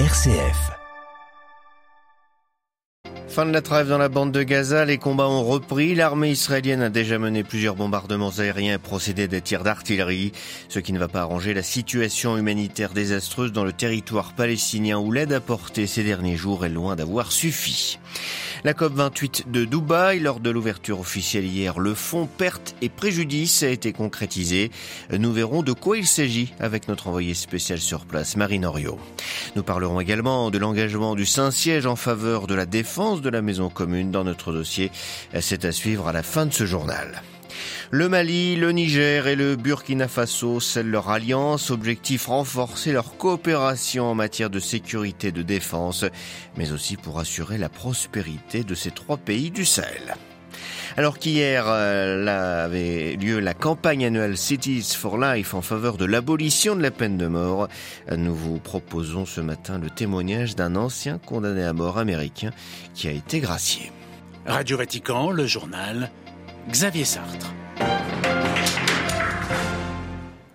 RCF. Fin de la trêve dans la bande de Gaza, les combats ont repris. L'armée israélienne a déjà mené plusieurs bombardements aériens et procédé des tirs d'artillerie, ce qui ne va pas arranger la situation humanitaire désastreuse dans le territoire palestinien où l'aide apportée ces derniers jours est loin d'avoir suffi. La COP28 de Dubaï, lors de l'ouverture officielle hier, le fonds perte et préjudice a été concrétisé. Nous verrons de quoi il s'agit avec notre envoyé spécial sur place, Marine Oriot. Nous parlerons également de l'engagement du Saint-Siège en faveur de la défense de la maison commune dans notre dossier. C'est à suivre à la fin de ce journal. Le Mali, le Niger et le Burkina Faso scellent leur alliance, objectif renforcer leur coopération en matière de sécurité et de défense, mais aussi pour assurer la prospérité de ces trois pays du Sahel. Alors qu'hier euh, avait lieu la campagne annuelle Cities for Life en faveur de l'abolition de la peine de mort, nous vous proposons ce matin le témoignage d'un ancien condamné à mort américain qui a été gracié. Radio Vatican, le journal, Xavier Sartre.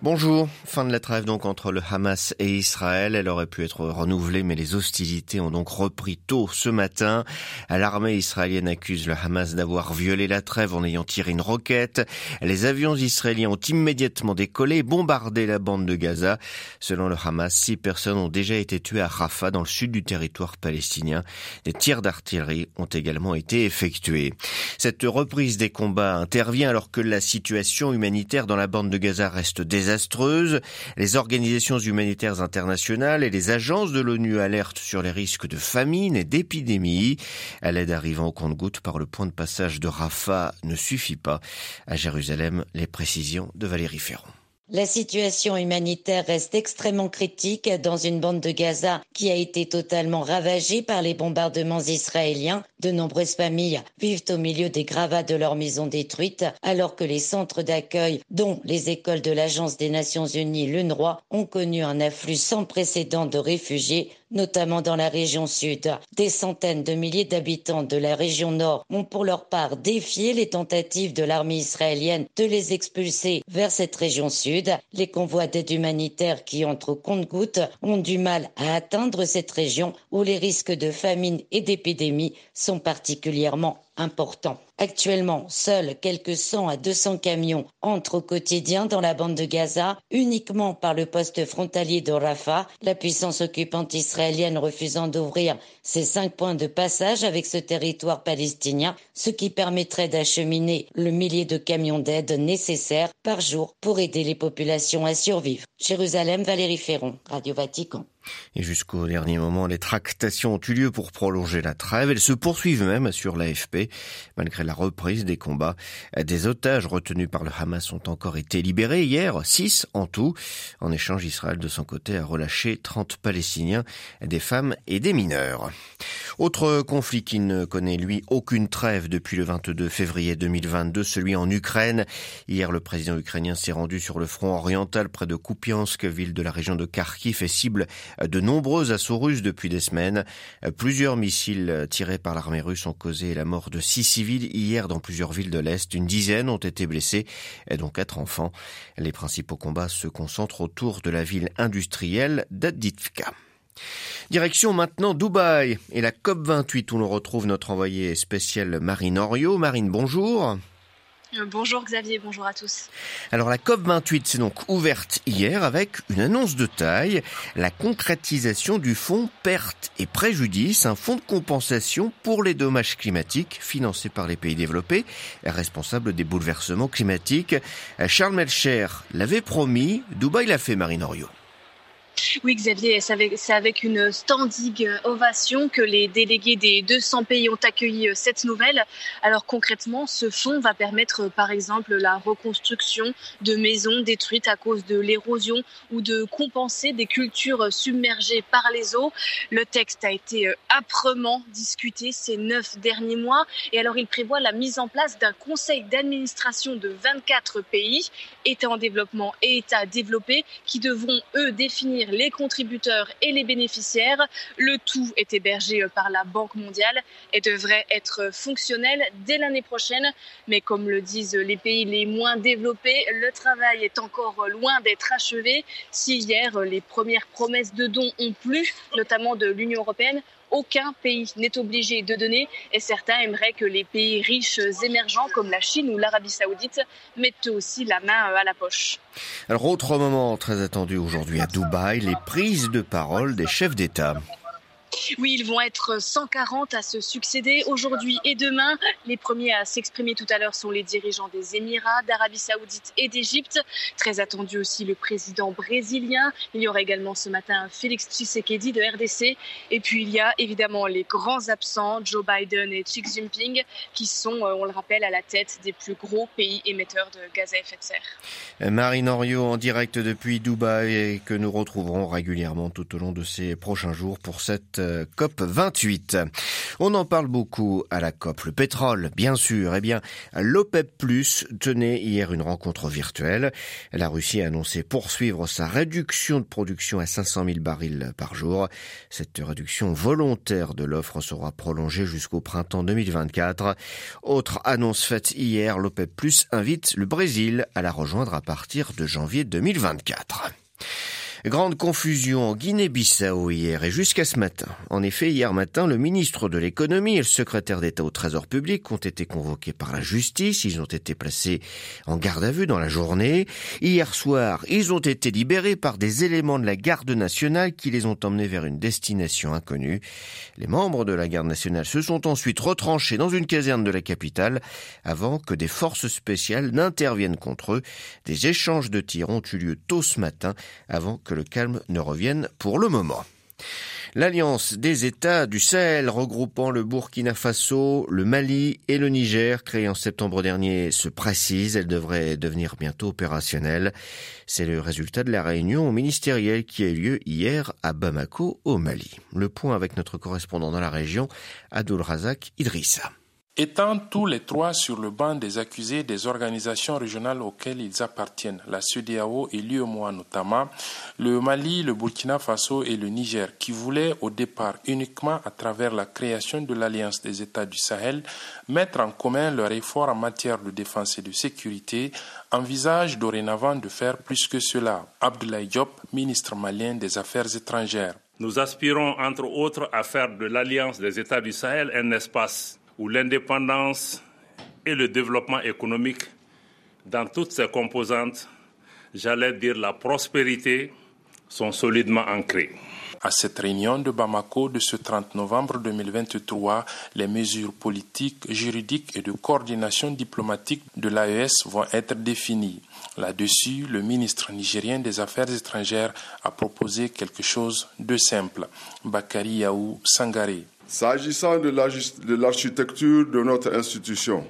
Bonjour. Fin de la trêve donc entre le Hamas et Israël. Elle aurait pu être renouvelée, mais les hostilités ont donc repris tôt ce matin. L'armée israélienne accuse le Hamas d'avoir violé la trêve en ayant tiré une roquette. Les avions israéliens ont immédiatement décollé et bombardé la bande de Gaza. Selon le Hamas, six personnes ont déjà été tuées à Rafah, dans le sud du territoire palestinien. Des tirs d'artillerie ont également été effectués. Cette reprise des combats intervient alors que la situation humanitaire dans la bande de Gaza reste désastreuse Les organisations humanitaires internationales et les agences de l'ONU alertent sur les risques de famine et d'épidémie. L'aide arrivant au compte-gouttes par le point de passage de Rafah ne suffit pas. À Jérusalem, les précisions de Valérie Ferron. La situation humanitaire reste extrêmement critique dans une bande de Gaza qui a été totalement ravagée par les bombardements israéliens. De nombreuses familles vivent au milieu des gravats de leurs maisons détruites, alors que les centres d'accueil, dont les écoles de l'Agence des Nations Unies, l'UNRWA, ont connu un afflux sans précédent de réfugiés notamment dans la région sud. Des centaines de milliers d'habitants de la région nord ont pour leur part défié les tentatives de l'armée israélienne de les expulser vers cette région sud. Les convois d'aide humanitaire qui entrent au compte-gouttes ont du mal à atteindre cette région où les risques de famine et d'épidémie sont particulièrement importants. Actuellement, seuls quelques 100 à 200 camions entrent au quotidien dans la bande de Gaza, uniquement par le poste frontalier de Rafah, la puissance occupante israélienne refusant d'ouvrir ses cinq points de passage avec ce territoire palestinien, ce qui permettrait d'acheminer le millier de camions d'aide nécessaires par jour pour aider les populations à survivre. Jérusalem, Valérie Ferron, Radio Vatican. Et jusqu'au dernier moment, les tractations ont eu lieu pour prolonger la trêve. Elles se poursuivent même sur l'AFP. Malgré la reprise des combats, des otages retenus par le Hamas ont encore été libérés hier, six en tout. En échange, Israël, de son côté, a relâché 30 Palestiniens, des femmes et des mineurs. Autre conflit qui ne connaît, lui, aucune trêve depuis le 22 février 2022, celui en Ukraine. Hier, le président ukrainien s'est rendu sur le front oriental près de Kupiansk, ville de la région de Kharkiv et cible de nombreux assauts russes depuis des semaines. Plusieurs missiles tirés par l'armée russe ont causé la mort de six civils hier dans plusieurs villes de l'Est. Une dizaine ont été blessés, dont quatre enfants. Les principaux combats se concentrent autour de la ville industrielle d'Adivka. Direction maintenant Dubaï et la COP28 où l'on retrouve notre envoyé spécial Marine Oriot. Marine, bonjour. Euh, bonjour Xavier, bonjour à tous. Alors la COP28 s'est donc ouverte hier avec une annonce de taille, la concrétisation du fonds pertes et préjudices, un fonds de compensation pour les dommages climatiques financé par les pays développés, responsables des bouleversements climatiques. Charles Melcher l'avait promis, Dubaï l'a fait Marine Oriot. Oui, Xavier, c'est avec une standing ovation que les délégués des 200 pays ont accueilli euh, cette nouvelle. Alors concrètement, ce fonds va permettre par exemple la reconstruction de maisons détruites à cause de l'érosion ou de compenser des cultures submergées par les eaux. Le texte a été euh, âprement discuté ces neuf derniers mois et alors il prévoit la mise en place d'un conseil d'administration de 24 pays, États en développement et États développés, qui devront eux définir les contributeurs et les bénéficiaires. Le tout est hébergé par la Banque mondiale et devrait être fonctionnel dès l'année prochaine. Mais comme le disent les pays les moins développés, le travail est encore loin d'être achevé. Si hier les premières promesses de dons ont plu, notamment de l'Union européenne, aucun pays n'est obligé de donner et certains aimeraient que les pays riches émergents comme la Chine ou l'Arabie saoudite mettent aussi la main à la poche. Alors autre moment très attendu aujourd'hui à Dubaï, les prises de parole des chefs d'État. Oui, ils vont être 140 à se succéder aujourd'hui et demain. Les premiers à s'exprimer tout à l'heure sont les dirigeants des Émirats, d'Arabie Saoudite et d'Égypte. Très attendu aussi le président brésilien. Il y aura également ce matin Félix Tshisekedi de RDC. Et puis il y a évidemment les grands absents, Joe Biden et Xi Jinping, qui sont, euh, on le rappelle, à la tête des plus gros pays émetteurs de gaz à effet de serre. Marine Henriot en direct depuis Dubaï et que nous retrouverons régulièrement tout au long de ces prochains jours pour cette euh, COP 28. On en parle beaucoup à la COP. Le pétrole, bien sûr. Eh bien, l'OPEP Plus tenait hier une rencontre virtuelle. La Russie a annoncé poursuivre sa réduction de production à 500 000 barils par jour. Cette réduction volontaire de l'offre sera prolongée jusqu'au printemps 2024. Autre annonce faite hier, l'OPEP Plus invite le Brésil à la rejoindre à partir de janvier 2024. Grande confusion en Guinée-Bissau hier et jusqu'à ce matin. En effet, hier matin, le ministre de l'économie et le secrétaire d'État au Trésor public ont été convoqués par la justice. Ils ont été placés en garde à vue dans la journée. Hier soir, ils ont été libérés par des éléments de la garde nationale qui les ont emmenés vers une destination inconnue. Les membres de la garde nationale se sont ensuite retranchés dans une caserne de la capitale avant que des forces spéciales n'interviennent contre eux. Des échanges de tirs ont eu lieu tôt ce matin avant que le calme ne revienne pour le moment. L'Alliance des États du Sahel regroupant le Burkina Faso, le Mali et le Niger, créée en septembre dernier, se précise. Elle devrait devenir bientôt opérationnelle. C'est le résultat de la réunion ministérielle qui a eu lieu hier à Bamako, au Mali. Le point avec notre correspondant dans la région, Adoul Razak Idrissa. Étant tous les trois sur le banc des accusés des organisations régionales auxquelles ils appartiennent, la CEDEAO et l'UEMOA notamment, le Mali, le Burkina Faso et le Niger, qui voulaient au départ uniquement à travers la création de l'Alliance des États du Sahel mettre en commun leurs efforts en matière de défense et de sécurité, envisagent dorénavant de faire plus que cela. Abdoulaye Diop, ministre malien des Affaires étrangères. Nous aspirons entre autres à faire de l'Alliance des États du Sahel un espace où l'indépendance et le développement économique, dans toutes ses composantes, j'allais dire la prospérité, sont solidement ancrés. À cette réunion de Bamako de ce 30 novembre 2023, les mesures politiques, juridiques et de coordination diplomatique de l'AES vont être définies. Là-dessus, le ministre nigérien des Affaires étrangères a proposé quelque chose de simple. Bakari Yaou Sangaré. S'agissant de l'architecture de notre institution,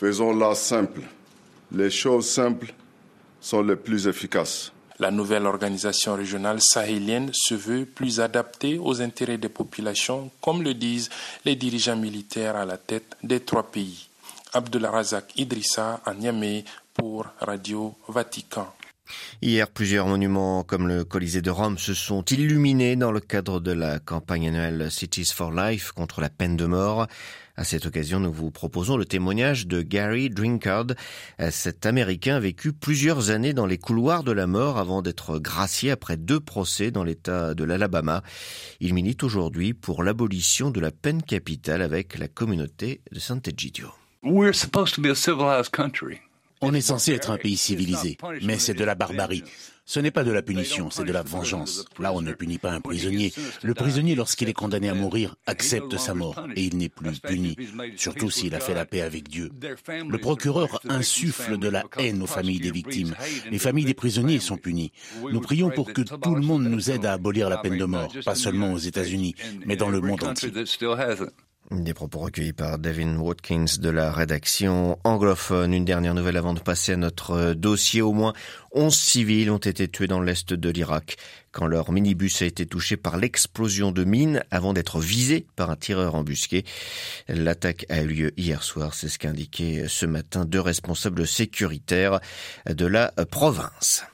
faisons-la simple. Les choses simples sont les plus efficaces. La nouvelle organisation régionale sahélienne se veut plus adaptée aux intérêts des populations, comme le disent les dirigeants militaires à la tête des trois pays. Razak Idrissa à pour Radio Vatican. Hier, plusieurs monuments comme le Colisée de Rome se sont illuminés dans le cadre de la campagne annuelle Cities for Life contre la peine de mort. À cette occasion, nous vous proposons le témoignage de Gary Drinkard. Cet Américain a vécu plusieurs années dans les couloirs de la mort avant d'être gracié après deux procès dans l'État de l'Alabama. Il milite aujourd'hui pour l'abolition de la peine capitale avec la communauté de Sant'Egidio. We're supposed to be a civilized country. On est censé être un pays civilisé, mais c'est de la barbarie. Ce n'est pas de la punition, c'est de la vengeance. Là, on ne punit pas un prisonnier. Le prisonnier, lorsqu'il est condamné à mourir, accepte sa mort et il n'est plus puni, surtout s'il a fait la paix avec Dieu. Le procureur insuffle de la haine aux familles des victimes. Les familles des prisonniers sont punies. Nous prions pour que tout le monde nous aide à abolir la peine de mort, pas seulement aux États-Unis, mais dans le monde entier. Des propos recueillis par Devin Watkins de la rédaction anglophone. Une dernière nouvelle avant de passer à notre dossier. Au moins 11 civils ont été tués dans l'est de l'Irak quand leur minibus a été touché par l'explosion de mines avant d'être visé par un tireur embusqué. L'attaque a eu lieu hier soir. C'est ce qu'indiquaient ce matin deux responsables sécuritaires de la province.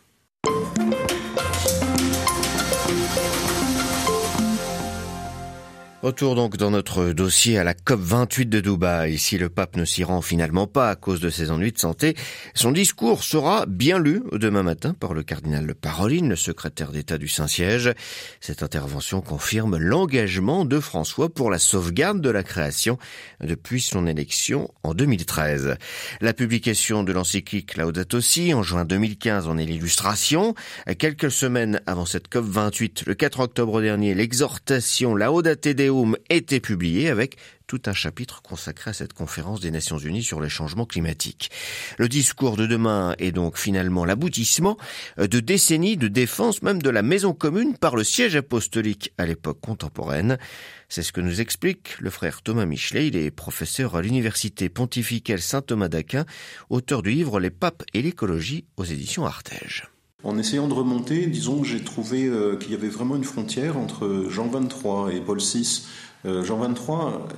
Retour donc dans notre dossier à la COP 28 de Dubaï. Si le pape ne s'y rend finalement pas à cause de ses ennuis de santé, son discours sera bien lu demain matin par le cardinal Paroline, le secrétaire d'État du Saint-Siège. Cette intervention confirme l'engagement de François pour la sauvegarde de la création depuis son élection en 2013. La publication de l'encyclique Laudato Si en juin 2015 en est l'illustration. Quelques semaines avant cette COP 28, le 4 octobre dernier, l'exhortation Laudate Était publié avec tout un chapitre consacré à cette conférence des Nations Unies sur les changements climatiques. Le discours de demain est donc finalement l'aboutissement de décennies de défense même de la maison commune par le siège apostolique à l'époque contemporaine. C'est ce que nous explique le frère Thomas Michelet. Il est professeur à l'université pontificale Saint-Thomas d'Aquin, auteur du livre Les papes et l'écologie aux éditions Artege. En essayant de remonter, disons que j'ai trouvé euh, qu'il y avait vraiment une frontière entre Jean 23 et Paul VI euh, Jean 23,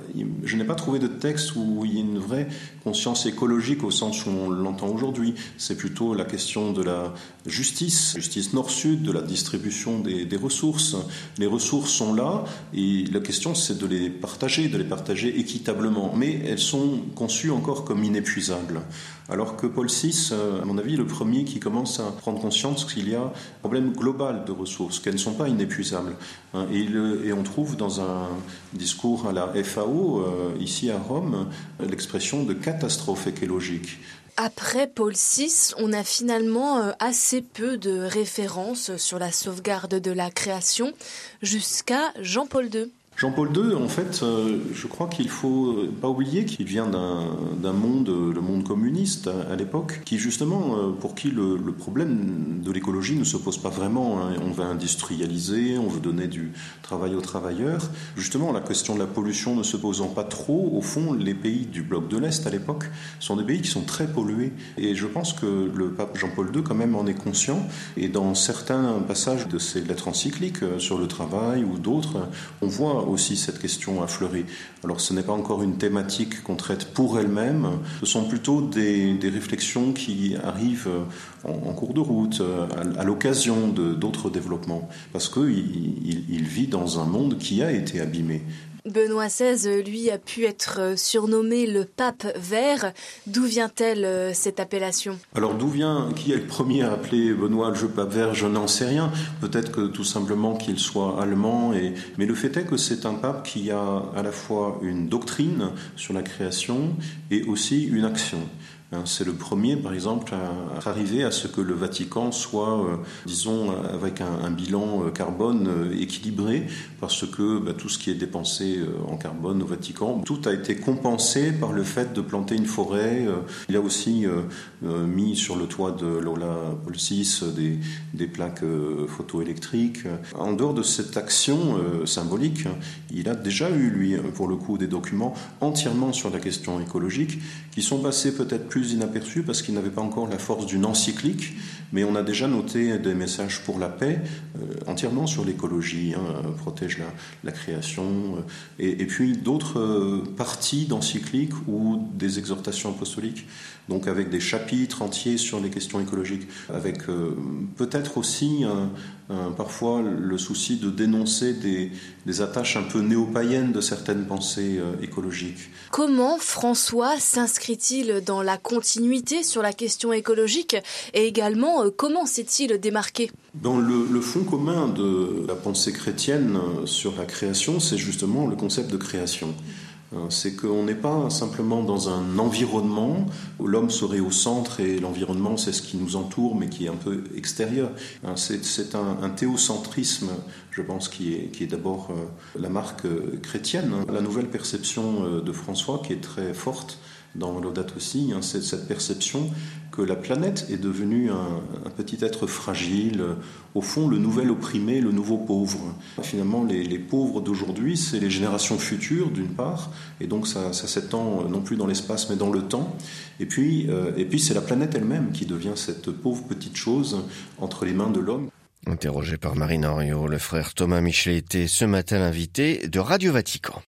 je n'ai pas trouvé de texte où il y ait une vraie conscience écologique au sens où on l'entend aujourd'hui. C'est plutôt la question de la justice, justice nord-sud, de la distribution des, ressources. Les ressources sont là et la question c'est de les partager, de les partager équitablement. Mais elles sont conçues encore comme inépuisables. Alors que Paul VI, euh, à mon avis, est le premier qui commence à prendre conscience qu'il y a un problème global de ressources, qu'elles ne sont pas inépuisables. Hein, et on trouve dans un discours à la FAO, euh, ici à Rome, l'expression de catastrophe écologique. Après Paul VI, on a finalement euh, assez peu de références sur la sauvegarde de la création jusqu'à Jean-Paul II. Jean-Paul II, en fait, euh, je crois qu'il faut pas oublier qu'il vient d'un monde, le monde communiste à, l'époque, qui justement, euh, pour qui le, problème de l'écologie ne se pose pas vraiment. Hein. On veut industrialiser, on veut donner du travail aux travailleurs. Justement, la question de la pollution ne se posant pas trop, au fond, les pays du bloc de l'Est à l'époque sont des pays qui sont très pollués. Et je pense que le pape Jean-Paul II, quand même, en est conscient. Et dans certains passages de ses lettres encycliques euh, sur le travail ou d'autres, on voit aussi cette question affleurer. Alors ce n'est pas encore une thématique qu'on traite pour elle-même, ce sont plutôt des, réflexions qui arrivent en, cours de route, à, l'occasion d'autres développements, parce qu'il il vit dans un monde qui a été abîmé. Benoît XVI, lui, a pu être surnommé le pape vert. D'où vient-elle euh, cette appellation? Alors d'où vient, qui est le premier à appeler Benoît le pape vert Je n'en sais rien. Peut-être que tout simplement qu'il soit allemand. Mais le fait est que c'est un pape qui a à la fois une doctrine sur la création et aussi une action. Hein, c'est le premier, par exemple, à arriver à ce que le Vatican soit, euh, disons, avec un, bilan euh, carbone euh, équilibré, parce que bah, tout ce qui est dépensé en carbone au Vatican, tout a été compensé par le fait de planter une forêt. Il a aussi mis sur le toit de Lola Paul VI des, des plaques photoélectriques. En dehors de cette action symbolique, il a déjà eu, lui, pour le coup, des documents entièrement sur la question écologique, qui sont passés peut-être plus inaperçu parce qu'il n'avait pas encore la force d'une encyclique, mais on a déjà noté des messages pour la paix euh, entièrement sur l'écologie, hein, protège la, création, euh, et, puis d'autres euh, parties d'encycliques ou des exhortations apostoliques, donc avec des chapitres entiers sur les questions écologiques, avec peut-être aussi parfois le souci de dénoncer des, des attaches un peu néo-païennes de certaines pensées écologiques. Comment François s'inscrit-il dans la continuité sur la question écologique et également euh, comment s'est-il démarqué? Dans le, fond commun de la pensée chrétienne euh, sur la création, c'est justement le concept de création. Euh, c'est qu'on n'est pas simplement dans un environnement où l'homme serait au centre et l'environnement c'est ce qui nous entoure mais qui est un peu extérieur. C'est un, théocentrisme, je pense, qui est, qui est d'abord la marque chrétienne. La nouvelle perception de François qui est très forte, dans l'Audate aussi, hein, c'est cette perception que la planète est devenue un, petit être fragile, au fond le nouvel opprimé, le nouveau pauvre. Finalement, les, pauvres d'aujourd'hui, c'est les générations futures d'une part, et donc ça, s'étend non plus dans l'espace mais dans le temps. Et puis, euh, puis c'est la planète elle-même qui devient cette pauvre petite chose entre les mains de l'homme. Interrogé par Marine Henriot, le frère Thomas Michelet était ce matin l'invité de Radio Vatican.